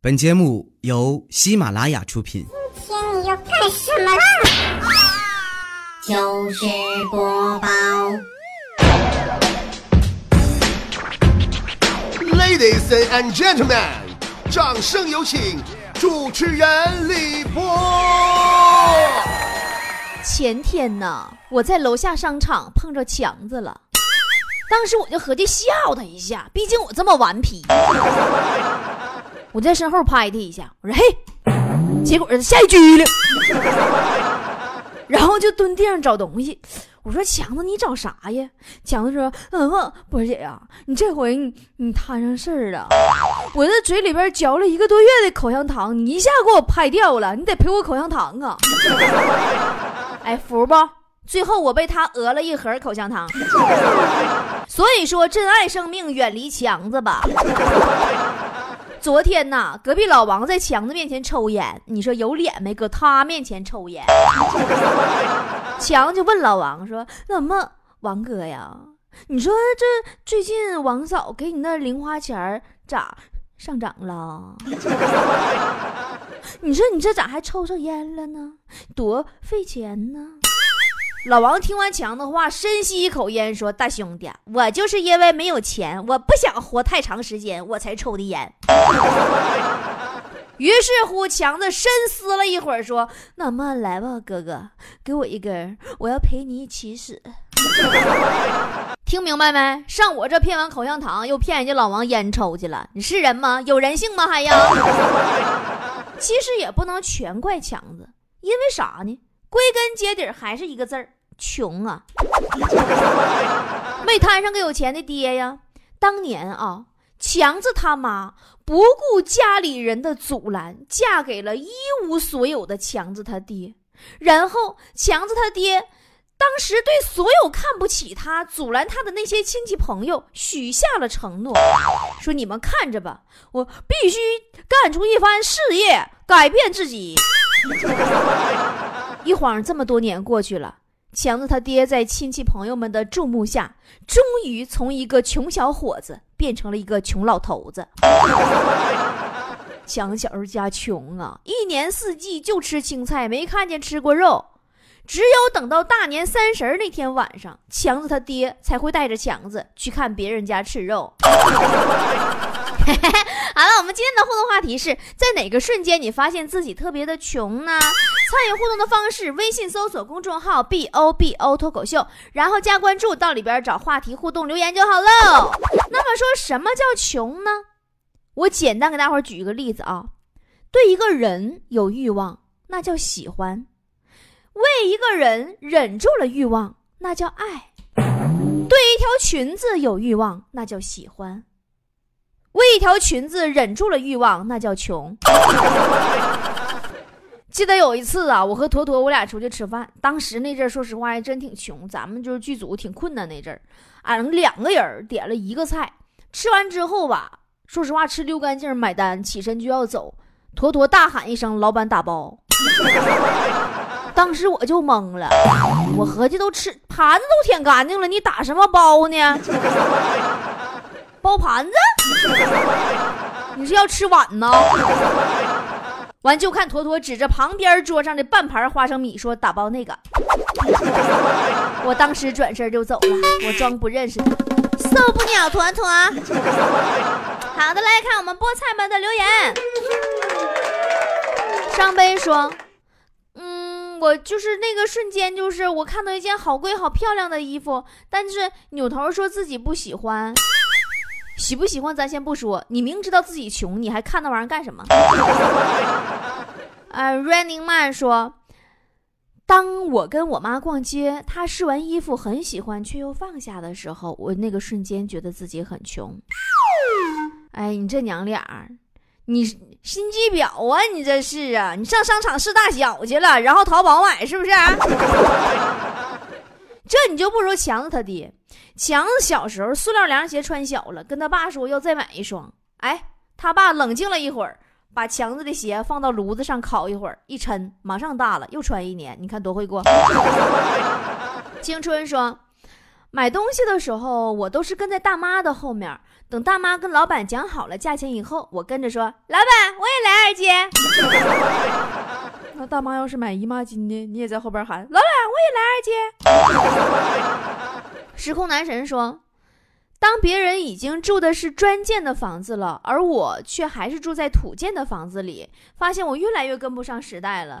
本节目由喜马拉雅出品。今天你要干什么啦？就是播报，Ladies and gentlemen，掌声有请主持人李波。前天呢，我在楼下商场碰着强子了，当时我就合计笑他一下，毕竟我这么顽皮。我在身后拍他一下，我说嘿，结果他下一拘了，然后就蹲地上找东西。我说强子，你找啥呀？强子说：“嗯，波姐呀、你这回你你摊上事儿了。我这嘴里边嚼了一个多月的口香糖，你一下给我拍掉了，你得赔我口香糖啊！” 哎，服不？最后我被他讹了一盒口香糖。所以说，珍爱生命，远离强子吧。昨天呐，隔壁老王在强子面前抽烟，你说有脸没？搁他面前抽烟。强就问老王说：“怎么，王哥呀？你说这最近王嫂给你那零花钱咋上涨了？你说你这咋还抽上烟了呢？多费钱呢？”老王听完强的话，深吸一口烟，说：“大兄弟，我就是因为没有钱，我不想活太长时间，我才抽的烟。” 于是乎，强子深思了一会儿，说：“那么来吧，哥哥，给我一根，我要陪你一起死。” 听明白没？上我这骗完口香糖，又骗人家老王烟抽去了，你是人吗？有人性吗？还要？其实也不能全怪强子，因为啥呢？归根结底还是一个字儿：穷啊！没摊上个有钱的爹呀。当年啊，强子他妈不顾家里人的阻拦，嫁给了一无所有的强子他爹。然后强子他爹当时对所有看不起他、阻拦他的那些亲戚朋友许下了承诺，说：“你们看着吧，我必须干出一番事业，改变自己。”一晃这么多年过去了，强子他爹在亲戚朋友们的注目下，终于从一个穷小伙子变成了一个穷老头子。强小时候家穷啊，一年四季就吃青菜，没看见吃过肉。只有等到大年三十那天晚上，强子他爹才会带着强子去看别人家吃肉。好了，我们今天的互动话题是在哪个瞬间你发现自己特别的穷呢？参与互动的方式：微信搜索公众号 “b o b o” 脱口秀，然后加关注，到里边找话题互动留言就好喽。那么说什么叫穷呢？我简单给大伙儿举一个例子啊，对一个人有欲望，那叫喜欢；为一个人忍住了欲望，那叫爱；对一条裙子有欲望，那叫喜欢；为一条裙子忍住了欲望，那叫穷。记得有一次啊，我和坨坨我俩出去吃饭，当时那阵儿说实话还真挺穷，咱们就是剧组挺困难那阵儿，俺两个人点了一个菜，吃完之后吧，说实话吃溜干净，买单，起身就要走，坨坨大喊一声：“老板打包！”当时我就懵了，我合计都吃盘子都舔干净了，你打什么包呢？包盘子？你是要吃碗呢？完就看坨坨指着旁边桌上的半盘花生米说：“打包那个。”我当时转身就走了，我装不认识他，受不了坨坨。好的，来看我们菠菜们的留言。上杯说：“嗯，我就是那个瞬间，就是我看到一件好贵、好漂亮的衣服，但是扭头说自己不喜欢。”喜不喜欢咱先不说，你明知道自己穷，你还看那玩意儿干什么？呃，Running Man 说，当我跟我妈逛街，她试完衣服很喜欢，却又放下的时候，我那个瞬间觉得自己很穷。哎，你这娘俩儿，你心机婊啊！你这是啊，你上商场试大小去了，然后淘宝买是不是？这你就不如强子他爹。强子小时候塑料凉鞋穿小了，跟他爸说要再买一双。哎，他爸冷静了一会儿，把强子的鞋放到炉子上烤一会儿，一抻，马上大了，又穿一年。你看多会过。青春说，买东西的时候我都是跟在大妈的后面，等大妈跟老板讲好了价钱以后，我跟着说：“老板，我也来二斤。” 那大妈要是买姨妈巾呢？你也在后边喊：“老板，我也来二斤。”时空男神说：“当别人已经住的是砖建的房子了，而我却还是住在土建的房子里，发现我越来越跟不上时代了。”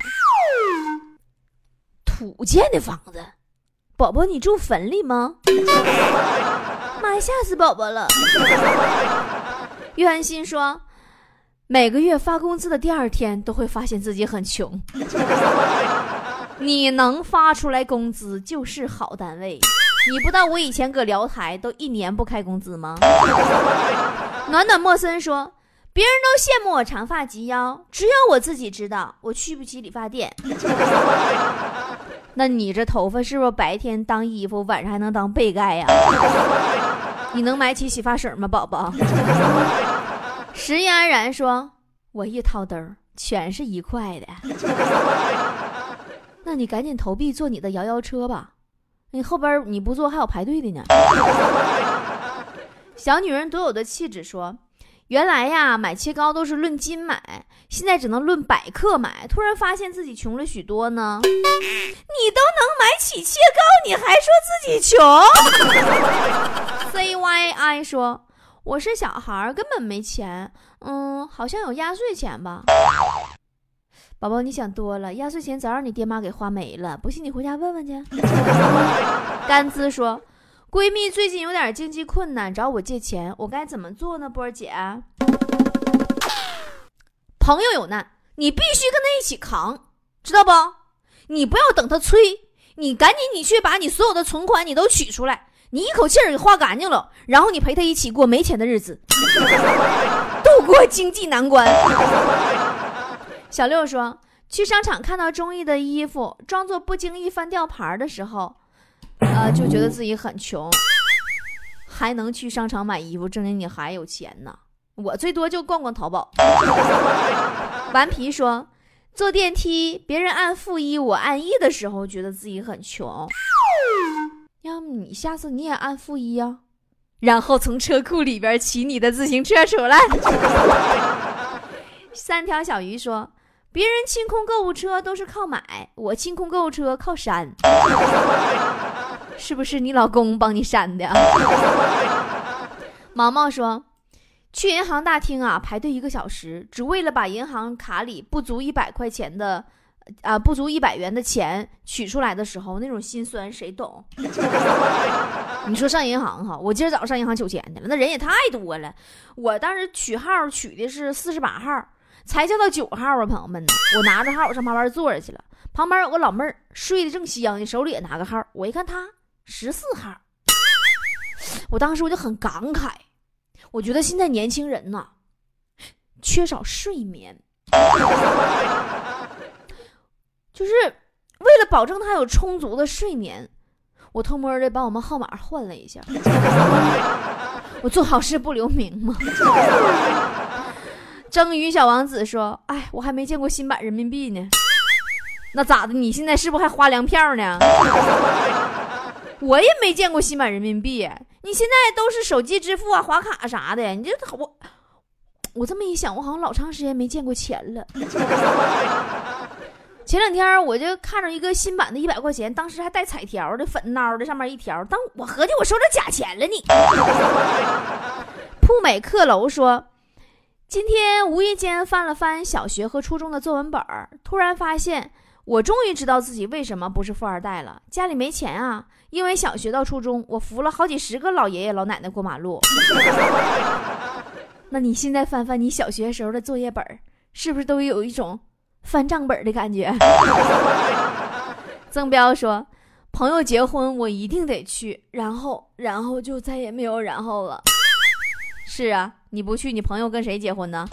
土建的房子，宝宝，你住坟里吗？妈呀，吓死宝宝了！约翰逊说。每个月发工资的第二天，都会发现自己很穷。你能发出来工资就是好单位。你不知道我以前搁辽台都一年不开工资吗？暖暖莫森说：“别人都羡慕我长发及腰，只有我自己知道我去不起理发店。那你这头发是不是白天当衣服，晚上还能当被盖呀？你能买起洗发水吗，宝宝？”石嫣安然说：“我一掏兜，全是一块的。那你赶紧投币坐你的摇摇车吧，你后边你不坐还有排队的呢。”小女人独有的气质说：“原来呀，买切糕都是论斤买，现在只能论百克买。突然发现自己穷了许多呢。你都能买起切糕，你还说自己穷？”C Y I 说。我是小孩，根本没钱。嗯，好像有压岁钱吧。宝宝，你想多了，压岁钱早让你爹妈给花没了。不信你回家问问去。甘孜说，闺蜜最近有点经济困难，找我借钱，我该怎么做呢？波儿姐，朋友有难，你必须跟他一起扛，知道不？你不要等他催，你赶紧你去把你所有的存款你都取出来。你一口气儿给花干净了，然后你陪他一起过没钱的日子，度过经济难关。小六说：“去商场看到中意的衣服，装作不经意翻吊牌的时候，呃，就觉得自己很穷，还能去商场买衣服，证明你还有钱呢。我最多就逛逛淘宝。”顽皮说：“坐电梯，别人按负一，我按一的时候，觉得自己很穷。”要么你下次你也按负一呀，然后从车库里边骑你的自行车出来。三条小鱼说：“别人清空购物车都是靠买，我清空购物车靠删，是不是你老公帮你删的？” 毛毛说：“去银行大厅啊，排队一个小时，只为了把银行卡里不足一百块钱的。”啊，不足一百元的钱取出来的时候，那种心酸谁懂？你说上银行哈，我今儿早上上银行取钱去了，那人也太多了。我当时取号取的是四十八号，才叫到九号啊，朋友们呢。我拿着号，我上旁边坐着去了。旁边有个老妹儿睡得正香呢，手里也拿个号。我一看她十四号，我当时我就很感慨，我觉得现在年轻人呐，缺少睡眠。就是为了保证他有充足的睡眠，我偷摸的把我们号码换了一下。我做好事不留名吗？蒸鱼小王子说：“哎，我还没见过新版人民币呢。那咋的？你现在是不是还花粮票呢？我也没见过新版人民币。你现在都是手机支付啊，划卡啥的。你这我我这么一想，我好像老长时间没见过钱了。”前两天我就看着一个新版的一百块钱，当时还带彩条的，粉孬的，上面一条。当我合计我收着假钱了呢。铺美客楼说，今天无意间翻了翻小学和初中的作文本儿，突然发现我终于知道自己为什么不是富二代了。家里没钱啊，因为小学到初中我扶了好几十个老爷爷老奶奶过马路。那你现在翻翻你小学时候的作业本儿，是不是都有一种？翻账本的感觉。曾彪说：“朋友结婚，我一定得去。”然后，然后就再也没有然后了。是啊，你不去，你朋友跟谁结婚呢？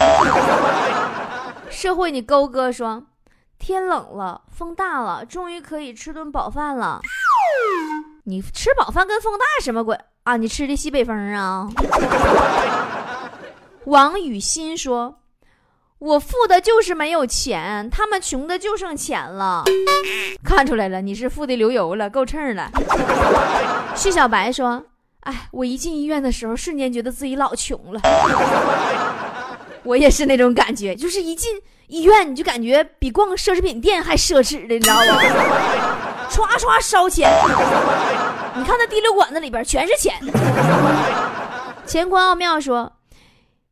社会，你勾哥说：“天冷了，风大了，终于可以吃顿饱饭了。”你吃饱饭跟风大什么鬼啊？你吃的西北风啊？王雨欣说。我富的就是没有钱，他们穷的就剩钱了。看出来了，你是富的流油了，够秤了。徐小白说：“哎，我一进医院的时候，瞬间觉得自己老穷了。我也是那种感觉，就是一进医院，你就感觉比逛奢侈品店还奢侈的，你知道吗？刷刷烧钱，你看那滴溜管子里边全是钱。乾坤奥妙说，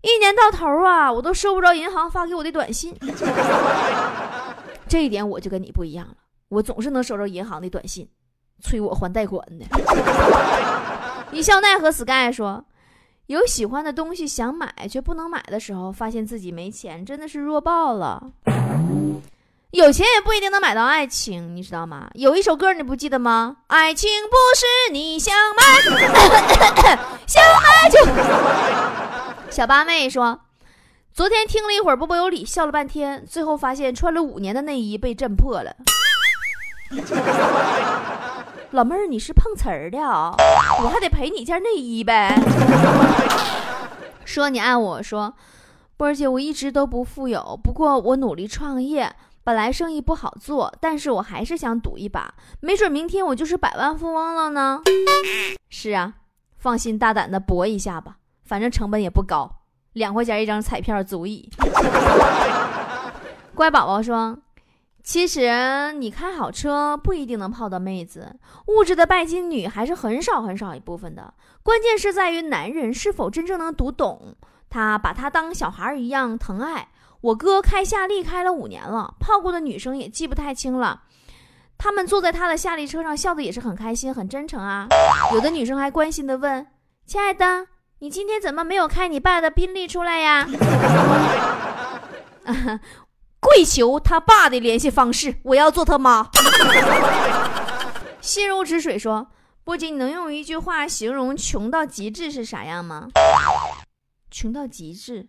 一年到头啊，我都收不着银行发给我的短信。这一点我就跟你不一样了，我总是能收着银行的短信，催我还贷款的。一笑奈何 Sky 说。有喜欢的东西想买却不能买的时候，发现自己没钱，真的是弱爆了。有钱也不一定能买到爱情，你知道吗？有一首歌你不记得吗？爱情不是你想买，想买就。小八妹说，昨天听了一会儿波波有理，笑了半天，最后发现穿了五年的内衣被震破了。老妹儿，你是碰瓷儿的啊？我还得赔你件内衣呗。说你爱我，说波儿姐，我一直都不富有，不过我努力创业，本来生意不好做，但是我还是想赌一把，没准明天我就是百万富翁了呢。是啊，放心大胆的搏一下吧，反正成本也不高，两块钱一张彩票足矣。乖宝宝说。其实你开好车不一定能泡到妹子，物质的拜金女还是很少很少一部分的。关键是在于男人是否真正能读懂他，把他当小孩一样疼爱。我哥开夏利开了五年了，泡过的女生也记不太清了。他们坐在他的夏利车上，笑的也是很开心，很真诚啊。有的女生还关心的问：“亲爱的，你今天怎么没有开你爸的宾利出来呀？” 跪求他爸的联系方式，我要做他妈。心如止水说：“波姐，你能用一句话形容穷到极致是啥样吗？”穷到极致，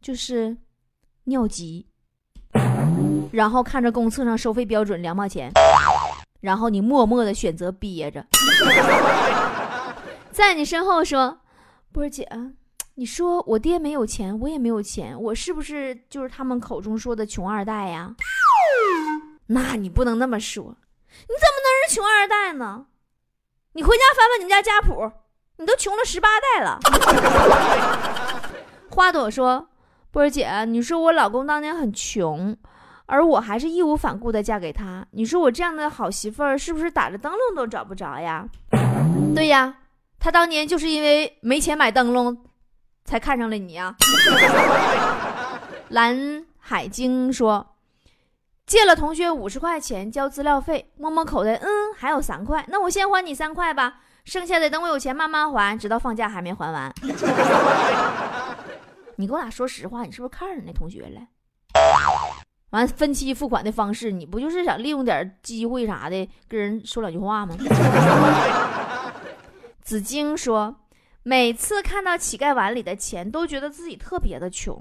就是尿急，然后看着公厕上收费标准两毛钱，然后你默默的选择憋着，在你身后说：“波儿姐。”你说我爹没有钱，我也没有钱，我是不是就是他们口中说的穷二代呀？那你不能那么说，你怎么能是穷二代呢？你回家翻翻你们家家谱，你都穷了十八代了。花朵说：“波儿姐，你说我老公当年很穷，而我还是义无反顾的嫁给他，你说我这样的好媳妇儿是不是打着灯笼都找不着呀？”对呀，他当年就是因为没钱买灯笼。才看上了你呀！蓝海晶说：“借了同学五十块钱交资料费，摸摸口袋，嗯，还有三块，那我先还你三块吧，剩下的等我有钱慢慢还，直到放假还没还完。你给我俩说实话，你是不是看上那同学了？完分期付款的方式，你不就是想利用点机会啥的，跟人说两句话吗？”子晶说。每次看到乞丐碗里的钱，都觉得自己特别的穷。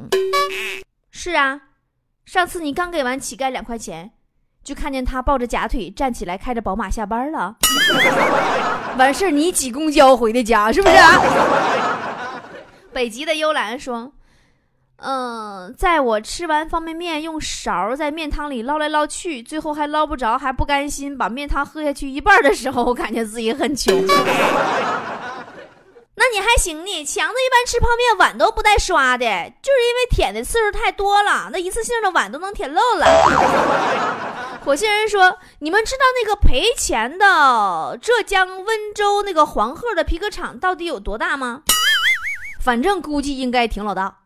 是啊，上次你刚给完乞丐两块钱，就看见他抱着假腿站起来，开着宝马下班了。完事儿你挤公交回的家，是不是？北极的幽兰说：“嗯，在我吃完方便面，用勺在面汤里捞来捞去，最后还捞不着，还不甘心把面汤喝下去一半的时候，我感觉自己很穷。”那你还行呢，强子一般吃泡面碗都不带刷的，就是因为舔的次数太多了，那一次性的碗都能舔漏了。火星人说：“你们知道那个赔钱的浙江温州那个黄鹤的皮革厂到底有多大吗？反正估计应该挺老大，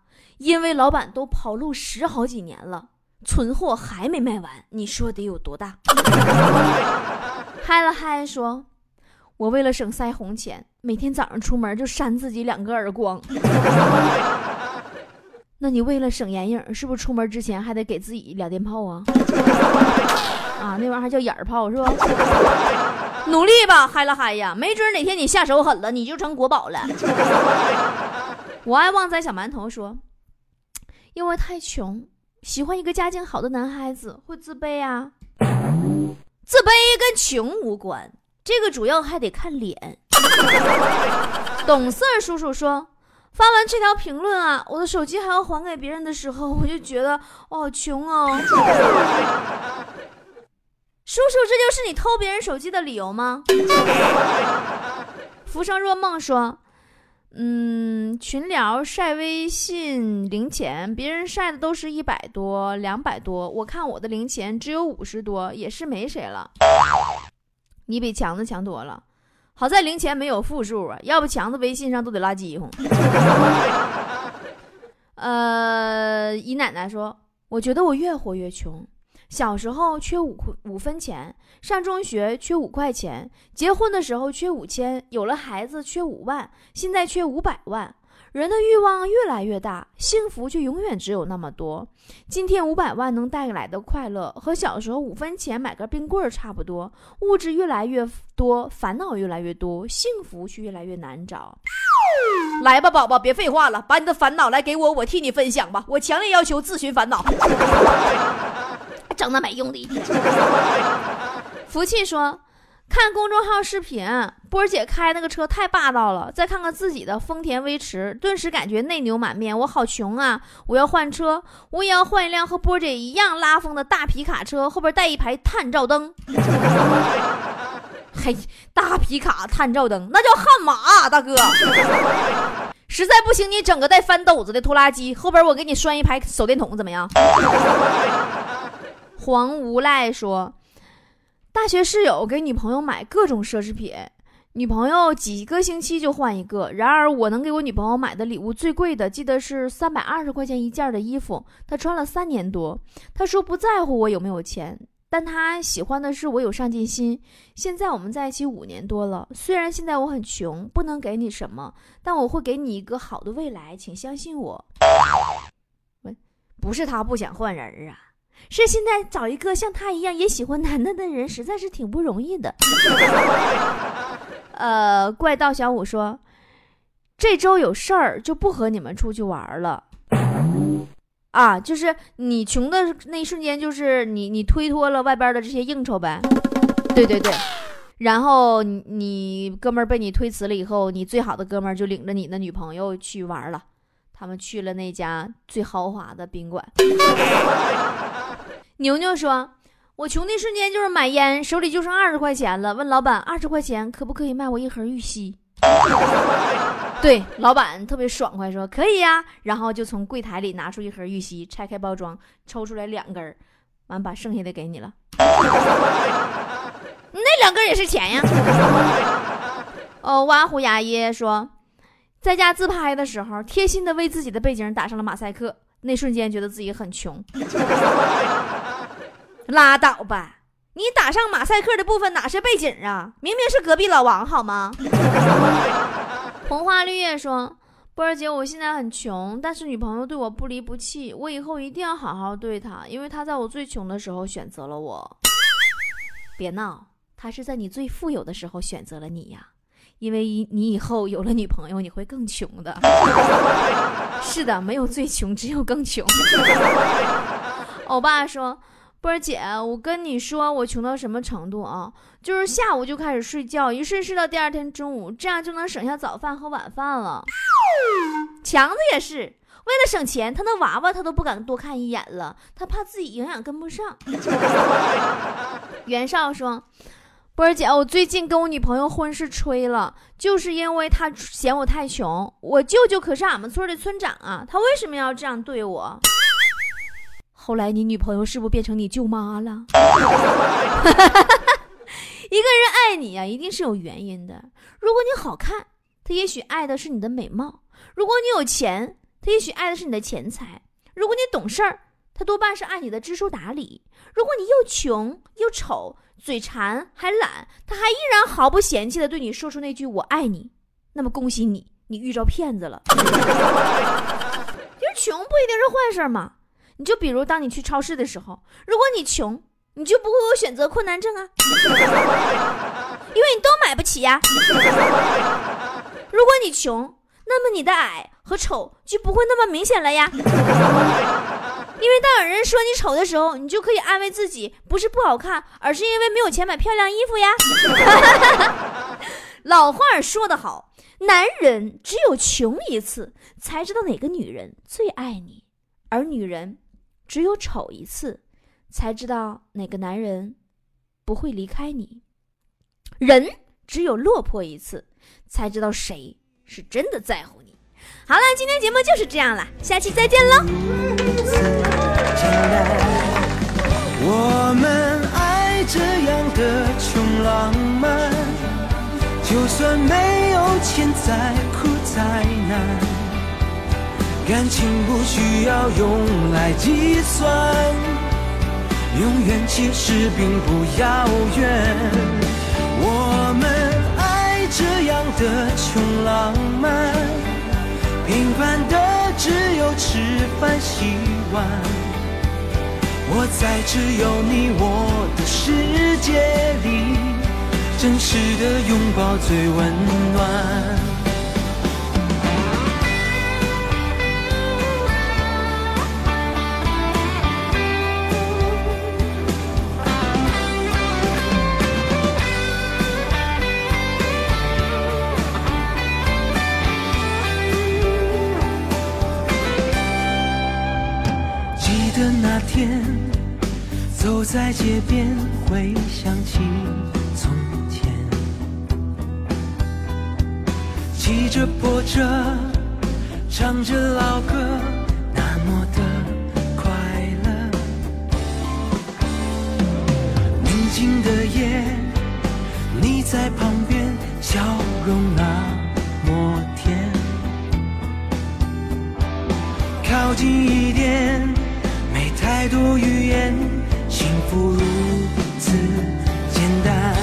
因为老板都跑路十好几年了，存货还没卖完，你说得有多大？”嗨了嗨说。我为了省腮红钱，每天早上出门就扇自己两个耳光。那你为了省眼影，是不是出门之前还得给自己俩电炮啊？啊，那玩意儿还叫眼炮是吧？努力吧，嗨了嗨呀，没准哪天你下手狠了，你就成国宝了。我爱旺仔小馒头说，因为太穷，喜欢一个家境好的男孩子会自卑啊。自卑跟穷无关。这个主要还得看脸。懂事叔叔说，发完这条评论啊，我的手机还要还给别人的时候，我就觉得我好穷哦。叔叔，这就是你偷别人手机的理由吗？浮生若梦说。嗯，群聊晒微信零钱，别人晒的都是一百多、两百多，我看我的零钱只有五十多，也是没谁了。你比强子强多了，好在零钱没有负数啊，要不强子微信上都得拉饥荒。呃，姨奶奶说，我觉得我越活越穷。小时候缺五块五分钱，上中学缺五块钱，结婚的时候缺五千，有了孩子缺五万，现在缺五百万。人的欲望越来越大，幸福却永远只有那么多。今天五百万能带来的快乐，和小时候五分钱买根冰棍儿差不多。物质越来越多，烦恼越来越多，幸福却越来越难找。来吧，宝宝，别废话了，把你的烦恼来给我，我替你分享吧。我强烈要求自寻烦恼。整那没用的一天。福气说，看公众号视频，波姐开那个车太霸道了。再看看自己的丰田威驰，顿时感觉内牛满面。我好穷啊！我要换车，我也要换一辆和波姐一样拉风的大皮卡车，后边带一排探照灯。嘿，大皮卡探照灯，那叫悍马，大哥。实在不行，你整个带翻斗子的拖拉机，后边我给你拴一排手电筒，怎么样？黄无赖说：“大学室友给女朋友买各种奢侈品，女朋友几个星期就换一个。然而，我能给我女朋友买的礼物最贵的，记得是三百二十块钱一件的衣服，她穿了三年多。她说不在乎我有没有钱，但她喜欢的是我有上进心。现在我们在一起五年多了，虽然现在我很穷，不能给你什么，但我会给你一个好的未来，请相信我。不是他不想换人啊。”是现在找一个像他一样也喜欢男的的人，实在是挺不容易的。呃，怪盗小五说，这周有事儿就不和你们出去玩了。啊，就是你穷的那一瞬间，就是你你推脱了外边的这些应酬呗。对对对，然后你哥们儿被你推辞了以后，你最好的哥们儿就领着你的女朋友去玩了。他们去了那家最豪华的宾馆。牛牛说：“我穷的瞬间就是买烟，手里就剩二十块钱了。问老板二十块钱可不可以卖我一盒玉溪？对，老板特别爽快，说可以呀。然后就从柜台里拿出一盒玉溪，拆开包装，抽出来两根完把剩下的给你了。那两根也是钱呀。哦，挖虎牙耶说，在家自拍的时候，贴心的为自己的背景打上了马赛克，那瞬间觉得自己很穷。”拉倒吧！你打上马赛克的部分哪是背景啊？明明是隔壁老王，好吗？红花绿叶说：“波儿姐，我现在很穷，但是女朋友对我不离不弃，我以后一定要好好对她，因为她在我最穷的时候选择了我。别闹，她是在你最富有的时候选择了你呀，因为你以后有了女朋友，你会更穷的。是的，没有最穷，只有更穷。”欧巴说。波儿姐，我跟你说，我穷到什么程度啊？就是下午就开始睡觉，一睡睡到第二天中午，这样就能省下早饭和晚饭了。强子也是，为了省钱，他那娃娃他都不敢多看一眼了，他怕自己营养跟不上。袁绍说：“波儿姐，我最近跟我女朋友婚事吹了，就是因为她嫌我太穷。我舅舅可是俺们村的村长啊，他为什么要这样对我？”后来你女朋友是不是变成你舅妈了？一个人爱你呀，一定是有原因的。如果你好看，他也许爱的是你的美貌；如果你有钱，他也许爱的是你的钱财；如果你懂事儿，他多半是爱你的知书达理；如果你又穷又丑、嘴馋还懒，他还依然毫不嫌弃的对你说出那句“我爱你”，那么恭喜你，你遇着骗子了。其实穷不一定是坏事嘛。你就比如，当你去超市的时候，如果你穷，你就不会有选择困难症啊，因为你都买不起呀。如果你穷，那么你的矮和丑就不会那么明显了呀。因为当有人说你丑的时候，你就可以安慰自己，不是不好看，而是因为没有钱买漂亮衣服呀。老话说得好，男人只有穷一次，才知道哪个女人最爱你，而女人。只有丑一次，才知道哪个男人不会离开你。人只有落魄一次，才知道谁是真的在乎你。好了，今天节目就是这样了，下期再见喽。我们爱这样的穷浪漫，就算没有钱再苦再难，感情不需要用来计算，永远其实并不遥远。我们爱这样的穷浪漫，平凡的只有吃饭洗碗。我在只有你我的世界里，真实的拥抱最温暖。在街边，回想起从前，骑着破车，唱着老歌，那么的快乐。宁静的夜，你在旁边，笑容那么甜。靠近一点，没太多语言，福如此简单。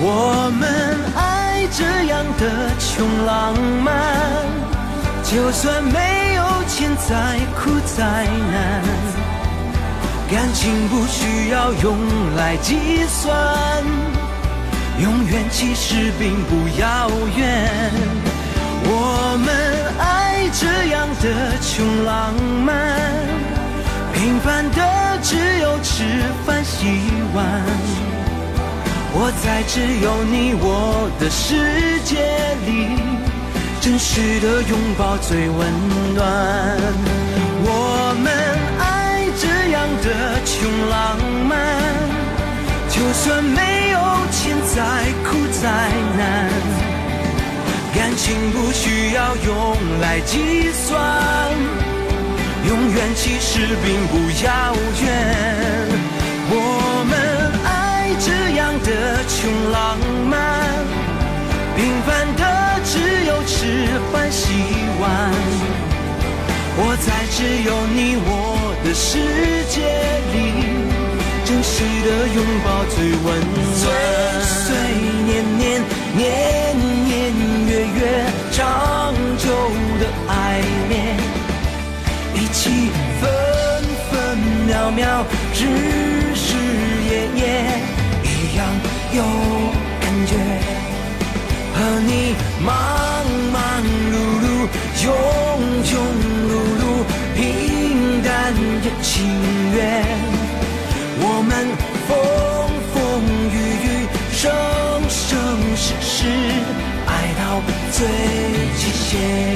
我们爱这样的穷浪漫，就算没有钱再苦再难，感情不需要用来计算，永远其实并不遥远。我们爱这样的穷浪漫，平凡的只有吃饭洗碗。我在只有你我的世界里，真实的拥抱最温暖。我们爱这样的穷浪漫，就算没有钱再苦再难。感情不需要用来计算，永远其实并不遥远。我们爱这样的穷浪漫，平凡的只有吃饭洗碗。我在只有你我的世界里，真实的拥抱最温暖。岁岁年年，年年月月，最极限。